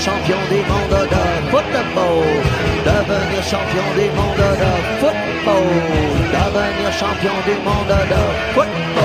de. Devenir de. Devenir de.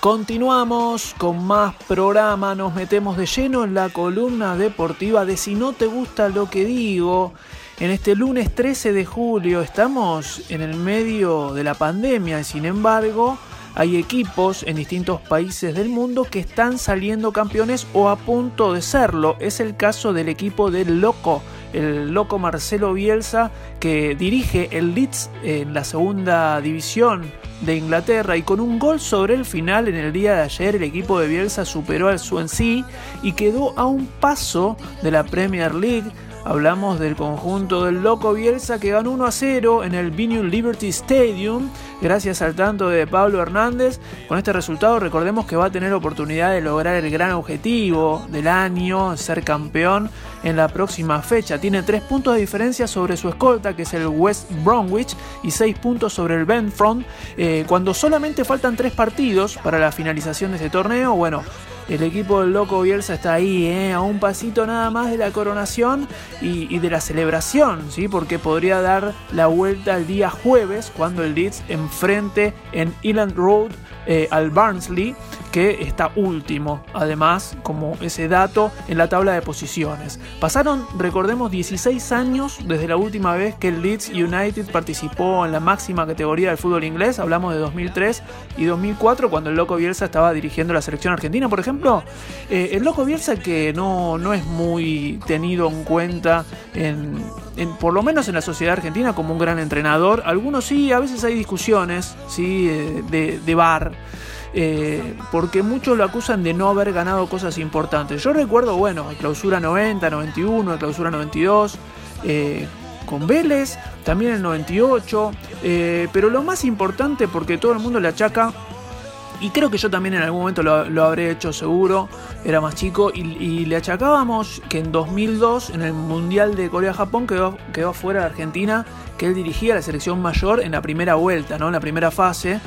Continuamos con más programa, nos metemos de lleno en la columna deportiva de Si no te gusta lo que digo. En este lunes 13 de julio estamos en el medio de la pandemia sin embargo hay equipos en distintos países del mundo que están saliendo campeones o a punto de serlo. Es el caso del equipo del Loco, el Loco Marcelo Bielsa que dirige el Leeds en la segunda división de Inglaterra y con un gol sobre el final en el día de ayer el equipo de Bielsa superó al Swansea y quedó a un paso de la Premier League Hablamos del conjunto del Loco Bielsa que ganó 1 a 0 en el Vinu Liberty Stadium gracias al tanto de Pablo Hernández. Con este resultado recordemos que va a tener oportunidad de lograr el gran objetivo del año, ser campeón en la próxima fecha. Tiene 3 puntos de diferencia sobre su escolta que es el West Bromwich y 6 puntos sobre el Benfront. Eh, cuando solamente faltan 3 partidos para la finalización de este torneo, bueno, el equipo del Loco Bielsa está ahí, ¿eh? a un pasito nada más de la coronación y, de la celebración, ¿sí? porque podría dar la vuelta el día jueves cuando el Leeds enfrente en Eland Road eh, al Barnsley que está último, además, como ese dato en la tabla de posiciones. Pasaron, recordemos, 16 años desde la última vez que el Leeds United participó en la máxima categoría del fútbol inglés, hablamos de 2003 y 2004, cuando el Loco Bielsa estaba dirigiendo la selección argentina, por ejemplo. Eh, el Loco Bielsa que no, no es muy tenido en cuenta en, por lo menos en la sociedad argentina como un gran entrenador. Algunos sí, a veces hay discusiones ¿sí? De bar. Eh, porque muchos lo acusan de no haber ganado cosas importantes. Yo recuerdo, bueno, clausura 90, 91, clausura 92, eh, con Vélez, también el 98, eh, pero lo más importante, porque todo el mundo le achaca, y creo que yo también en algún momento lo, habré hecho seguro, era más chico, y, le achacábamos que en 2002, en el Mundial de Corea-Japón, quedó, quedó afuera de Argentina, que él dirigía la selección mayor en la primera vuelta, ¿no? en la primera fase.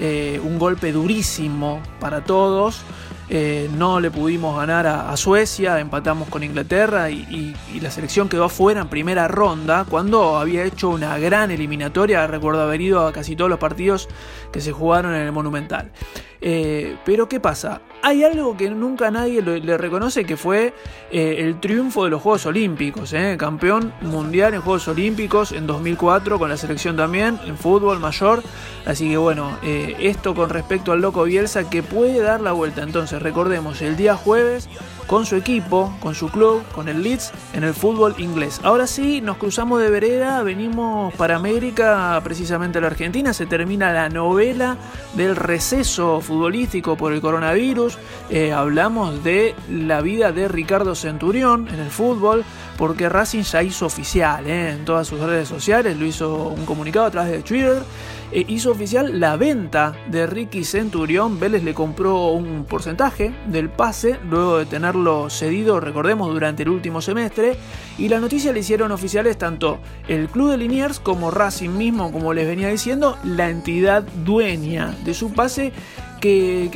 Eh, un golpe durísimo para todos. Eh, no le pudimos ganar a, Suecia, empatamos con Inglaterra y, la selección quedó afuera en primera ronda cuando había hecho una gran eliminatoria. Recuerdo haber ido a casi todos los partidos que se jugaron en el Monumental. Eh, pero ¿qué pasa? Hay algo que nunca nadie le reconoce que fue eh, el triunfo de los Juegos Olímpicos, eh, campeón mundial en Juegos Olímpicos en 2004 con la selección también, en fútbol mayor. Así que bueno, esto con respecto al loco Bielsa que puede dar la vuelta. Entonces recordemos, el día jueves con su equipo, con su club, con el Leeds en el fútbol inglés. Ahora sí, nos cruzamos de vereda, venimos para América, precisamente a la Argentina, se termina la novela del receso futbolístico por el coronavirus, eh, hablamos de la vida de Ricardo Centurión en el fútbol, porque Racing ya hizo oficial eh, en todas sus redes sociales, lo hizo un comunicado a través de Twitter eh, hizo oficial la venta de Ricky Centurión. Vélez le compró un porcentaje del pase luego de tenerlo cedido, recordemos, durante el último semestre. Y la noticia le hicieron oficiales tanto el club de Liniers como Racing mismo, como les venía diciendo, la entidad dueña de su pase que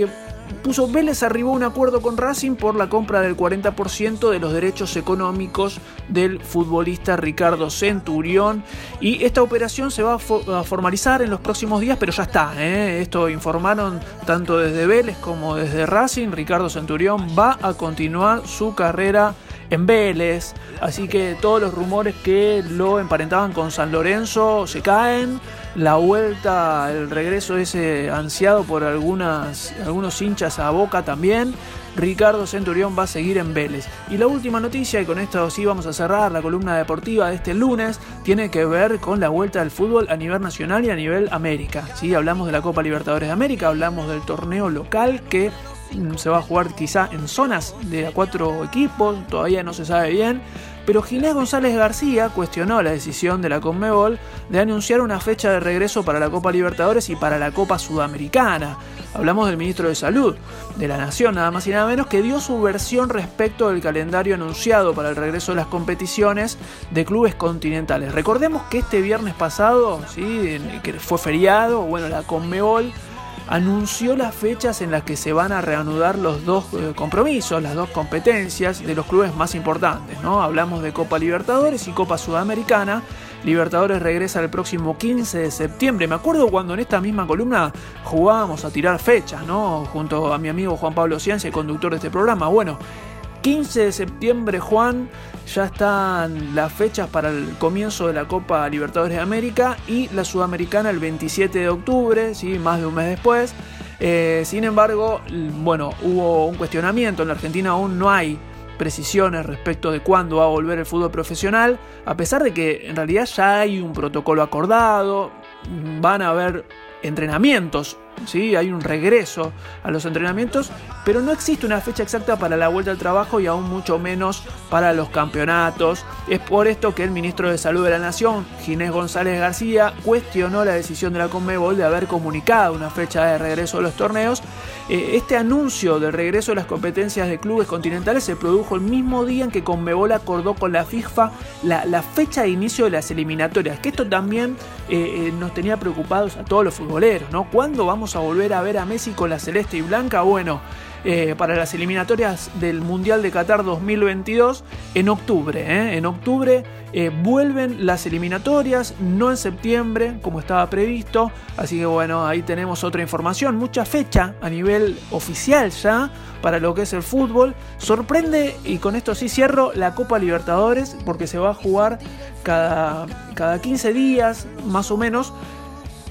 puso Vélez arribó un acuerdo con Racing por la compra del 40% de los derechos económicos del futbolista Ricardo Centurión y esta operación se va a, formalizar en los próximos días, pero ya está, ¿eh? esto informaron tanto desde Vélez como desde Racing, Ricardo Centurión va a continuar su carrera en Vélez, así que todos los rumores que lo emparentaban con San Lorenzo se caen la vuelta, el regreso ese ansiado por algunas, algunos hinchas a Boca también. Ricardo Centurión va a seguir en Vélez. Y la última noticia, y con esto sí vamos a cerrar la columna deportiva de este lunes, tiene que ver con la vuelta del fútbol a nivel nacional y a nivel América. ¿sí? Hablamos de la Copa Libertadores de América, hablamos del torneo local que se va a jugar quizá en zonas de cuatro equipos, todavía no se sabe bien pero Ginés González García cuestionó la decisión de la Conmebol de anunciar una fecha de regreso para la Copa Libertadores y para la Copa Sudamericana. Hablamos del ministro de Salud de la Nación, nada más y nada menos, que dio su versión respecto del calendario anunciado para el regreso de las competiciones de clubes continentales. Recordemos que este viernes pasado, ¿sí? que fue feriado, bueno, la Conmebol anunció las fechas en las que se van a reanudar los dos eh, compromisos, las dos competencias de los clubes más importantes. ¿no? Hablamos de Copa Libertadores y Copa Sudamericana. Libertadores regresa el próximo 15 de septiembre. Me acuerdo cuando en esta misma columna jugábamos a tirar fechas, ¿no? Junto a mi amigo Juan Pablo Ciencia, conductor de este programa. Bueno, 15 de septiembre, Juan, ya están las fechas para el comienzo de la Copa Libertadores de América y la Sudamericana el 27 de octubre, ¿sí? más de un mes después. Eh, sin embargo, bueno, hubo un cuestionamiento. En la Argentina aún no hay precisiones respecto de cuándo va a volver el fútbol profesional, a pesar de que en realidad ya hay un protocolo acordado, van a haber entrenamientos ¿sí? hay un regreso a los entrenamientos, pero no existe una fecha exacta para la vuelta al trabajo y aún mucho menos para los campeonatos. Es por esto que el ministro de Salud de la Nación, Ginés González García, cuestionó la decisión de la Conmebol de haber comunicado una fecha de regreso de los torneos. Eh, este anuncio de regreso de las competencias de clubes continentales se produjo el mismo día en que Conmebol acordó con la FIFA la, fecha de inicio de las eliminatorias, que esto también eh, eh, nos tenía preocupados a todos los futboleros, ¿no? ¿Cuándo a volver a ver a Messi con la celeste y blanca. Bueno, eh, para las eliminatorias del Mundial de Qatar 2022 en octubre. ¿eh? En octubre eh, vuelven las eliminatorias, no en septiembre como estaba previsto. Así que bueno, ahí tenemos otra información, mucha fecha a nivel oficial ya para lo que es el fútbol. Sorprende, y con esto sí cierro, la Copa Libertadores porque se va a jugar cada, cada 15 días más o menos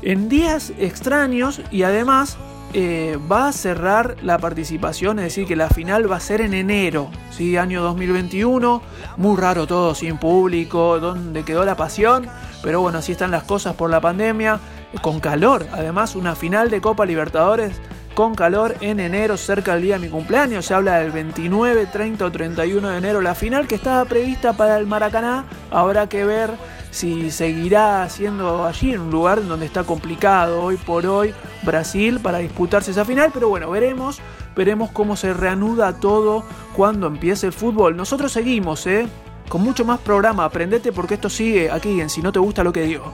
en días extraños y además eh, va a cerrar la participación, es decir, que la final va a ser en enero, ¿sí? año 2021, muy raro todo, sin público, donde quedó la pasión, pero bueno, así están las cosas por la pandemia, con calor, además una final de Copa Libertadores con calor en enero, cerca del día de mi cumpleaños. Se habla del 29, 30 o 31 de enero. La final que estaba prevista para el Maracaná, habrá que ver si seguirá siendo allí en un lugar donde está complicado hoy por hoy Brasil para disputarse esa final, pero bueno, veremos, veremos cómo se reanuda todo cuando empiece el fútbol. Nosotros seguimos, ¿eh? Con mucho más programa, aprendete porque esto sigue aquí en Si no te gusta lo que digo.